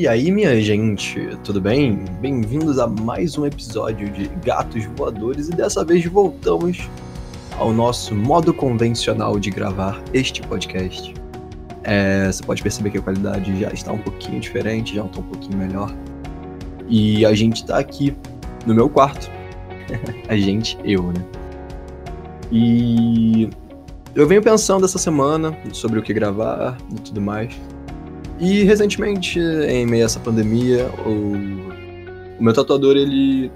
E aí, minha gente, tudo bem? Bem-vindos a mais um episódio de Gatos Voadores e dessa vez voltamos ao nosso modo convencional de gravar este podcast. É, você pode perceber que a qualidade já está um pouquinho diferente, já está um pouquinho melhor. E a gente está aqui no meu quarto. a gente, eu, né? E eu venho pensando essa semana sobre o que gravar e tudo mais. E recentemente, em meio a essa pandemia, o, o meu tatuador ele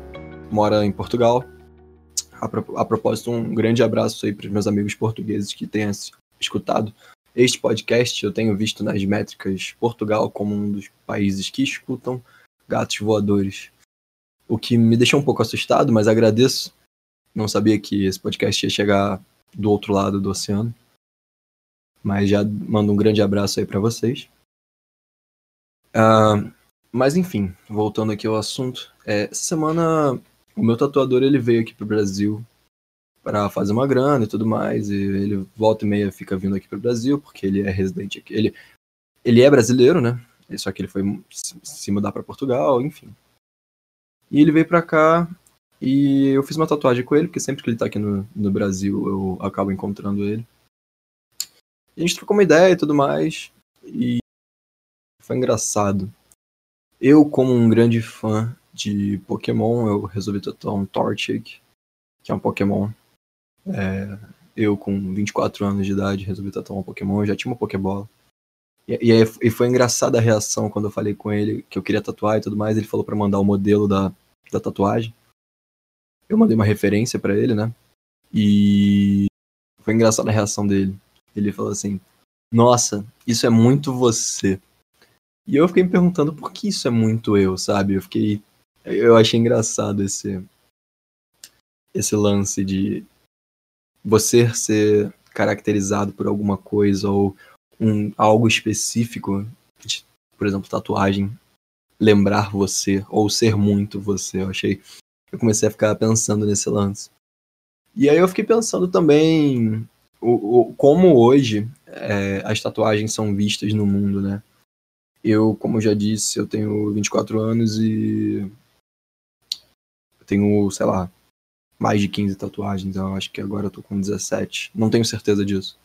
mora em Portugal. A, pro, a propósito, um grande abraço aí para os meus amigos portugueses que tenham escutado este podcast. Eu tenho visto nas métricas Portugal como um dos países que escutam gatos voadores. O que me deixou um pouco assustado, mas agradeço. Não sabia que esse podcast ia chegar do outro lado do oceano. Mas já mando um grande abraço aí para vocês. Uh, mas enfim, voltando aqui ao assunto, é, essa semana o meu tatuador ele veio aqui pro Brasil para fazer uma grana e tudo mais, e ele volta e meia fica vindo aqui pro Brasil porque ele é residente aqui. Ele, ele é brasileiro, né? Só que ele foi se mudar para Portugal, enfim. E ele veio para cá e eu fiz uma tatuagem com ele, porque sempre que ele tá aqui no, no Brasil eu acabo encontrando ele. E a gente trocou uma ideia e tudo mais. E foi engraçado. Eu, como um grande fã de Pokémon, eu resolvi tatuar um Torchic, que é um Pokémon. É, eu, com 24 anos de idade, resolvi tatuar um Pokémon. Eu já tinha uma Pokébola. E, e, e foi engraçada a reação quando eu falei com ele que eu queria tatuar e tudo mais. Ele falou para mandar o modelo da, da tatuagem. Eu mandei uma referência para ele, né? E foi engraçada a reação dele. Ele falou assim: Nossa, isso é muito você. E eu fiquei me perguntando por que isso é muito eu, sabe? Eu fiquei. Eu achei engraçado esse. Esse lance de você ser caracterizado por alguma coisa ou um, algo específico, de, por exemplo, tatuagem, lembrar você ou ser muito você. Eu achei. Eu comecei a ficar pensando nesse lance. E aí eu fiquei pensando também o, o como hoje é, as tatuagens são vistas no mundo, né? Eu, como já disse, eu tenho 24 anos e eu tenho, sei lá, mais de 15 tatuagens. Eu acho que agora eu tô com 17. Não tenho certeza disso.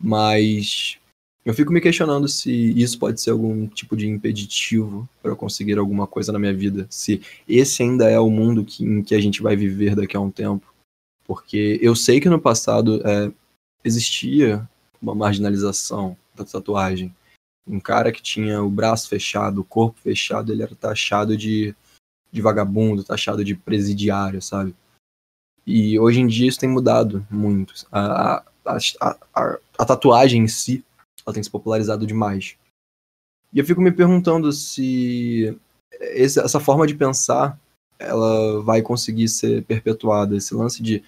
Mas eu fico me questionando se isso pode ser algum tipo de impeditivo para eu conseguir alguma coisa na minha vida. Se esse ainda é o mundo que, em que a gente vai viver daqui a um tempo. Porque eu sei que no passado é, existia uma marginalização da tatuagem um cara que tinha o braço fechado, o corpo fechado, ele era taxado de, de vagabundo, taxado de presidiário, sabe? E hoje em dia isso tem mudado muito. A, a, a, a, tatuagem em si, ela tem se popularizado demais. E eu fico me perguntando se essa forma de pensar ela vai conseguir ser perpetuada. Esse lance de.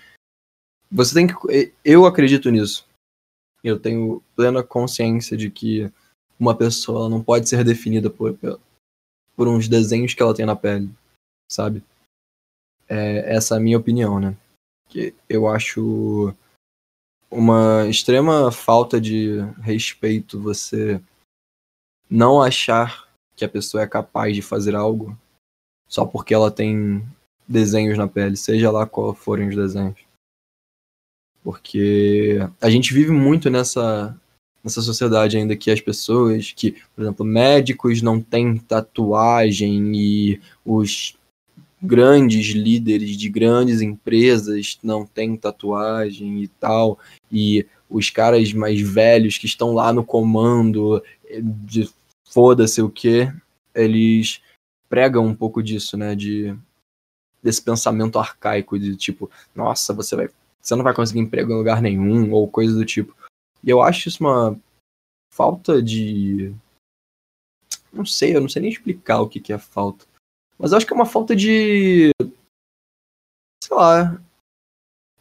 Você tem que. Eu acredito nisso. Eu tenho plena consciência de que uma pessoa não pode ser definida por, por uns desenhos que ela tem na pele, sabe? É, essa é a minha opinião, né? Que eu acho uma extrema falta de respeito você não achar que a pessoa é capaz de fazer algo só porque ela tem desenhos na pele, seja lá qual forem os desenhos. Porque a gente vive muito nessa nessa sociedade ainda que as pessoas que, por exemplo, médicos não têm tatuagem e os grandes líderes de grandes empresas não têm tatuagem e tal, e os caras mais velhos que estão lá no comando de foda-se o que, eles pregam um pouco disso, né, de desse pensamento arcaico de tipo, nossa, você vai você não vai conseguir emprego em lugar nenhum ou coisa do tipo. E eu acho isso uma falta de. Não sei, eu não sei nem explicar o que, que é falta. Mas eu acho que é uma falta de. Sei lá.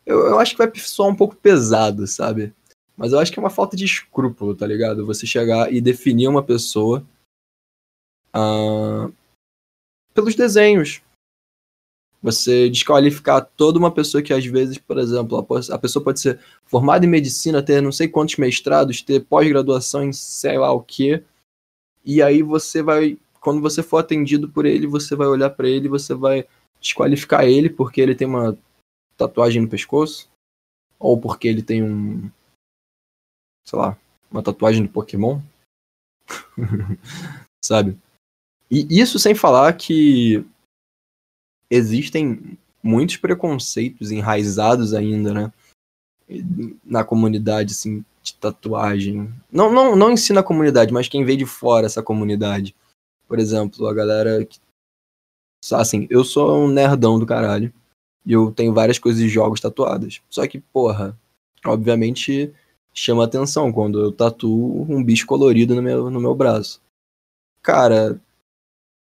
Eu, eu acho que vai soar um pouco pesado, sabe? Mas eu acho que é uma falta de escrúpulo, tá ligado? Você chegar e definir uma pessoa uh, pelos desenhos. Você desqualificar toda uma pessoa que, às vezes, por exemplo, a pessoa pode ser formada em medicina, ter não sei quantos mestrados, ter pós-graduação em sei lá o quê, e aí você vai, quando você for atendido por ele, você vai olhar para ele você vai desqualificar ele porque ele tem uma tatuagem no pescoço, ou porque ele tem um, sei lá, uma tatuagem do Pokémon, sabe? E isso sem falar que existem muitos preconceitos enraizados ainda, né? Na comunidade, assim, de tatuagem. Não, não, não ensina a comunidade, mas quem vê de fora essa comunidade. Por exemplo, a galera que. Assim, eu sou um nerdão do caralho. E eu tenho várias coisas de jogos tatuadas. Só que, porra, obviamente chama atenção quando eu tatuo um bicho colorido no meu, no meu braço. Cara,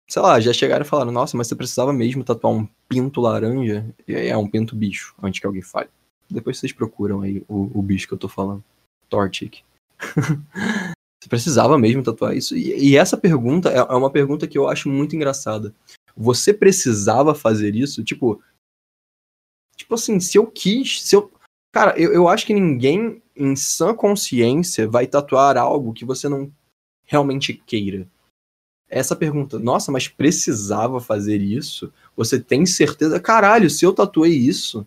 sei lá, já chegaram e falaram, nossa, mas você precisava mesmo tatuar um pinto laranja? E é um pinto bicho, antes que alguém fale. Depois vocês procuram aí o, o bicho que eu tô falando. Torchic. você precisava mesmo tatuar isso? E, e essa pergunta é, é uma pergunta que eu acho muito engraçada. Você precisava fazer isso? Tipo, tipo assim, se eu quis, se eu. Cara, eu, eu acho que ninguém em sã consciência vai tatuar algo que você não realmente queira essa pergunta, nossa, mas precisava fazer isso? Você tem certeza? Caralho, se eu tatuei isso,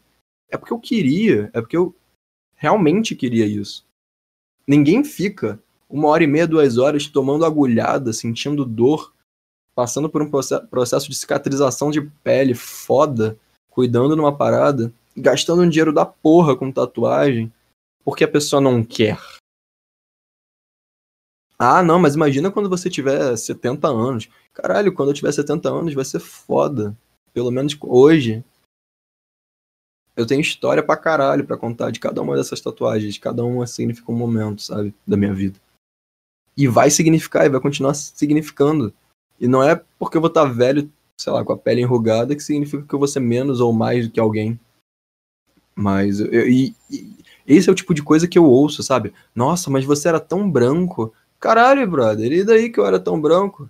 é porque eu queria, é porque eu realmente queria isso. Ninguém fica uma hora e meia, duas horas tomando agulhada, sentindo dor, passando por um processo de cicatrização de pele foda, cuidando numa parada, gastando um dinheiro da porra com tatuagem, porque a pessoa não quer. Ah, não, mas imagina quando você tiver 70 anos. Caralho, quando eu tiver 70 anos vai ser foda. Pelo menos hoje. Eu tenho história pra caralho pra contar de cada uma dessas tatuagens. Cada uma significa um momento, sabe? Da minha vida. E vai significar, e vai continuar significando. E não é porque eu vou estar velho, sei lá, com a pele enrugada, que significa que eu vou ser menos ou mais do que alguém. Mas eu, e, e, esse é o tipo de coisa que eu ouço, sabe? Nossa, mas você era tão branco. Caralho, brother, e daí que eu era tão branco?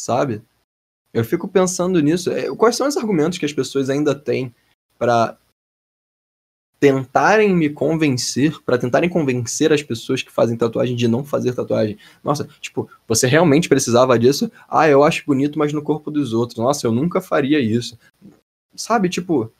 Sabe? Eu fico pensando nisso. É, quais são os argumentos que as pessoas ainda têm para tentarem me convencer, para tentarem convencer as pessoas que fazem tatuagem de não fazer tatuagem. Nossa, tipo, você realmente precisava disso? Ah, eu acho bonito, mas no corpo dos outros. Nossa, eu nunca faria isso. Sabe, tipo,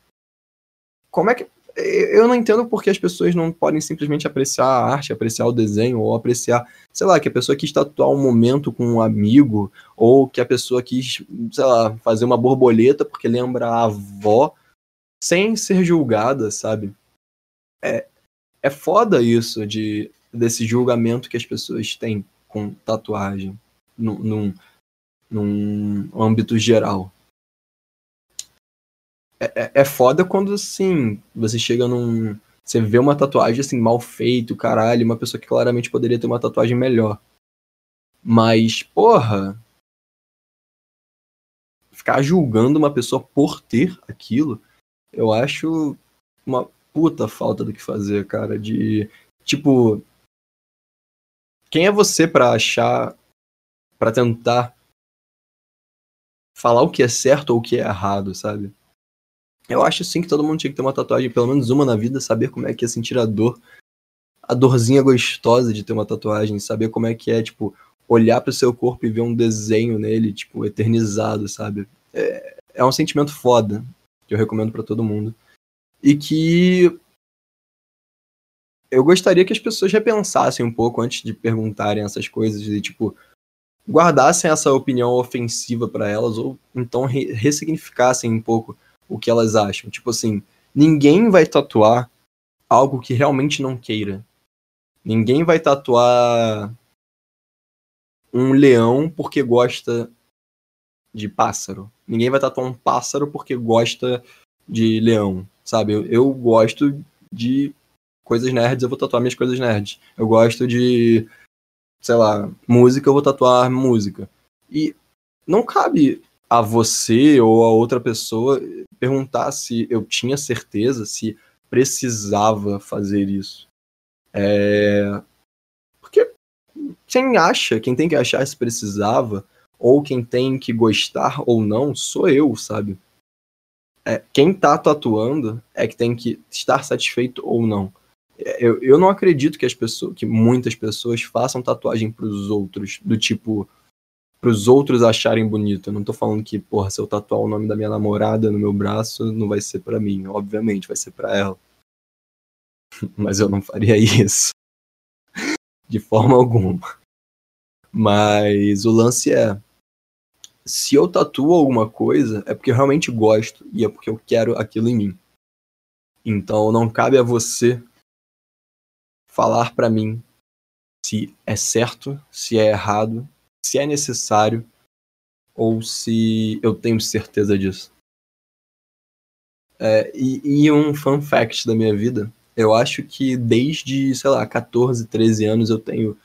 como é que eu não entendo porque as pessoas não podem simplesmente apreciar a arte, apreciar o desenho, ou apreciar, sei lá, que a pessoa quis tatuar um momento com um amigo, ou que a pessoa quis, sei lá, fazer uma borboleta porque lembra a avó, sem ser julgada, sabe? É, é foda isso de, desse julgamento que as pessoas têm com tatuagem, num, num, num âmbito geral. É, é, é foda quando, assim, você chega num. Você vê uma tatuagem assim, mal feito, caralho, uma pessoa que claramente poderia ter uma tatuagem melhor. Mas, porra. Ficar julgando uma pessoa por ter aquilo, eu acho uma puta falta do que fazer, cara. De. Tipo. Quem é você para achar. para tentar falar o que é certo ou o que é errado, sabe? Eu acho sim que todo mundo tinha que ter uma tatuagem, pelo menos uma na vida, saber como é que é sentir a dor, a dorzinha gostosa de ter uma tatuagem, saber como é que é, tipo, olhar para o seu corpo e ver um desenho nele, tipo, eternizado, sabe? É, é um sentimento foda que eu recomendo para todo mundo. E que eu gostaria que as pessoas repensassem um pouco antes de perguntarem essas coisas e, tipo, guardassem essa opinião ofensiva para elas ou então re ressignificassem um pouco o que elas acham. Tipo assim, ninguém vai tatuar algo que realmente não queira. Ninguém vai tatuar um leão porque gosta de pássaro. Ninguém vai tatuar um pássaro porque gosta de leão, sabe? Eu, eu gosto de coisas nerds, eu vou tatuar minhas coisas nerds. Eu gosto de, sei lá, música, eu vou tatuar música. E não cabe a você ou a outra pessoa perguntar se eu tinha certeza, se precisava fazer isso. É... Porque quem acha, quem tem que achar se precisava, ou quem tem que gostar ou não, sou eu, sabe? É, quem tá tatuando é que tem que estar satisfeito ou não. É, eu, eu não acredito que as pessoas, que muitas pessoas façam tatuagem pros outros, do tipo, pros outros acharem bonito. Eu não tô falando que, porra, se eu tatuar o nome da minha namorada no meu braço, não vai ser para mim. Obviamente, vai ser para ela. Mas eu não faria isso. De forma alguma. Mas o lance é, se eu tatuo alguma coisa, é porque eu realmente gosto e é porque eu quero aquilo em mim. Então não cabe a você falar para mim se é certo, se é errado, se é necessário ou se eu tenho certeza disso. É, e, e, um fun fact da minha vida, eu acho que desde, sei lá, 14, 13 anos eu tenho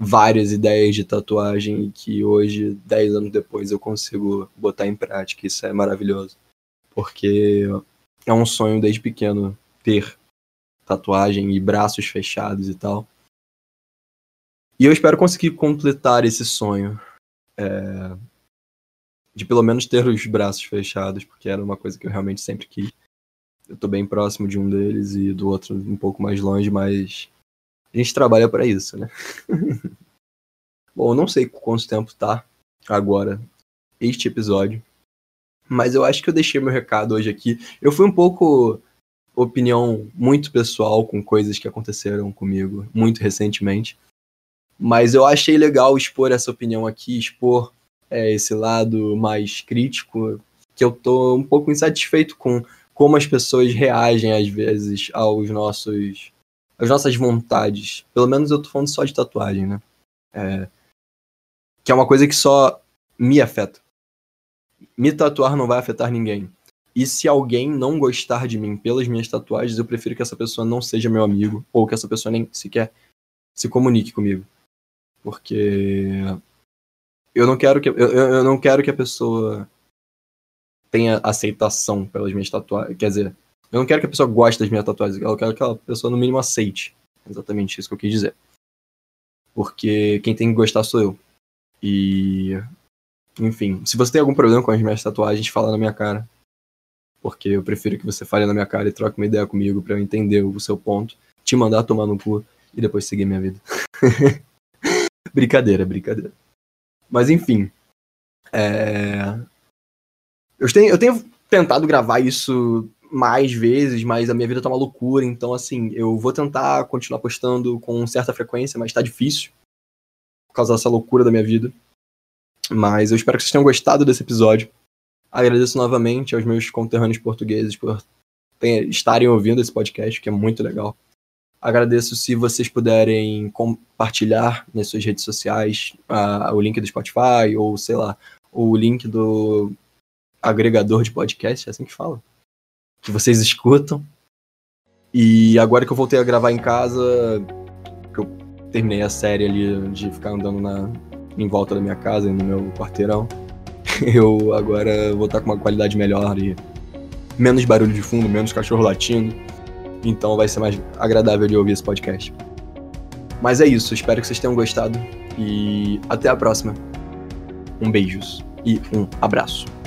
várias ideias de tatuagem e que hoje, 10 anos depois, eu consigo botar em prática. Isso é maravilhoso. Porque é um sonho desde pequeno ter tatuagem e braços fechados e tal. E eu espero conseguir completar esse sonho. É... De pelo menos ter os braços fechados, porque era uma coisa que eu realmente sempre quis. Eu tô bem próximo de um deles e do outro um pouco mais longe, mas a gente trabalha para isso, né? Bom, eu não sei quanto tempo tá agora este episódio, mas eu acho que eu deixei meu recado hoje aqui. Eu fui um pouco opinião muito pessoal com coisas que aconteceram comigo muito recentemente, mas eu achei legal expor essa opinião aqui, expor é, esse lado mais crítico, que eu tô um pouco insatisfeito com como as pessoas reagem às vezes aos nossos as nossas vontades. Pelo menos eu tô falando só de tatuagem, né? É, que é uma coisa que só me afeta. Me tatuar não vai afetar ninguém. E se alguém não gostar de mim pelas minhas tatuagens, eu prefiro que essa pessoa não seja meu amigo, ou que essa pessoa nem sequer se comunique comigo. Porque eu não quero que eu, eu não quero que a pessoa tenha aceitação pelas minhas tatuagens. Quer dizer, eu não quero que a pessoa goste das minhas tatuagens, eu quero que a pessoa, no mínimo, aceite. Exatamente isso que eu quis dizer. Porque quem tem que gostar sou eu. E. Enfim, se você tem algum problema com as minhas tatuagens, fala na minha cara. Porque eu prefiro que você fale na minha cara e troque uma ideia comigo para eu entender o seu ponto, te mandar tomar no cu e depois seguir minha vida. brincadeira, brincadeira. Mas enfim. É... Eu, tenho, eu tenho tentado gravar isso mais vezes, mas a minha vida tá uma loucura, então assim, eu vou tentar continuar postando com certa frequência, mas tá difícil por causa dessa loucura da minha vida. Mas eu espero que vocês tenham gostado desse episódio. Agradeço novamente aos meus conterrâneos portugueses por estarem ouvindo esse podcast, que é muito legal. Agradeço se vocês puderem compartilhar nas suas redes sociais uh, o link do Spotify ou, sei lá, o link do agregador de podcast, é assim que fala? Que vocês escutam. E agora que eu voltei a gravar em casa, que eu terminei a série ali de ficar andando na, em volta da minha casa, no meu quarteirão, eu agora vou estar com uma qualidade melhor e menos barulho de fundo, menos cachorro latindo. Então vai ser mais agradável de ouvir esse podcast. Mas é isso, espero que vocês tenham gostado e até a próxima. Um beijos e um abraço.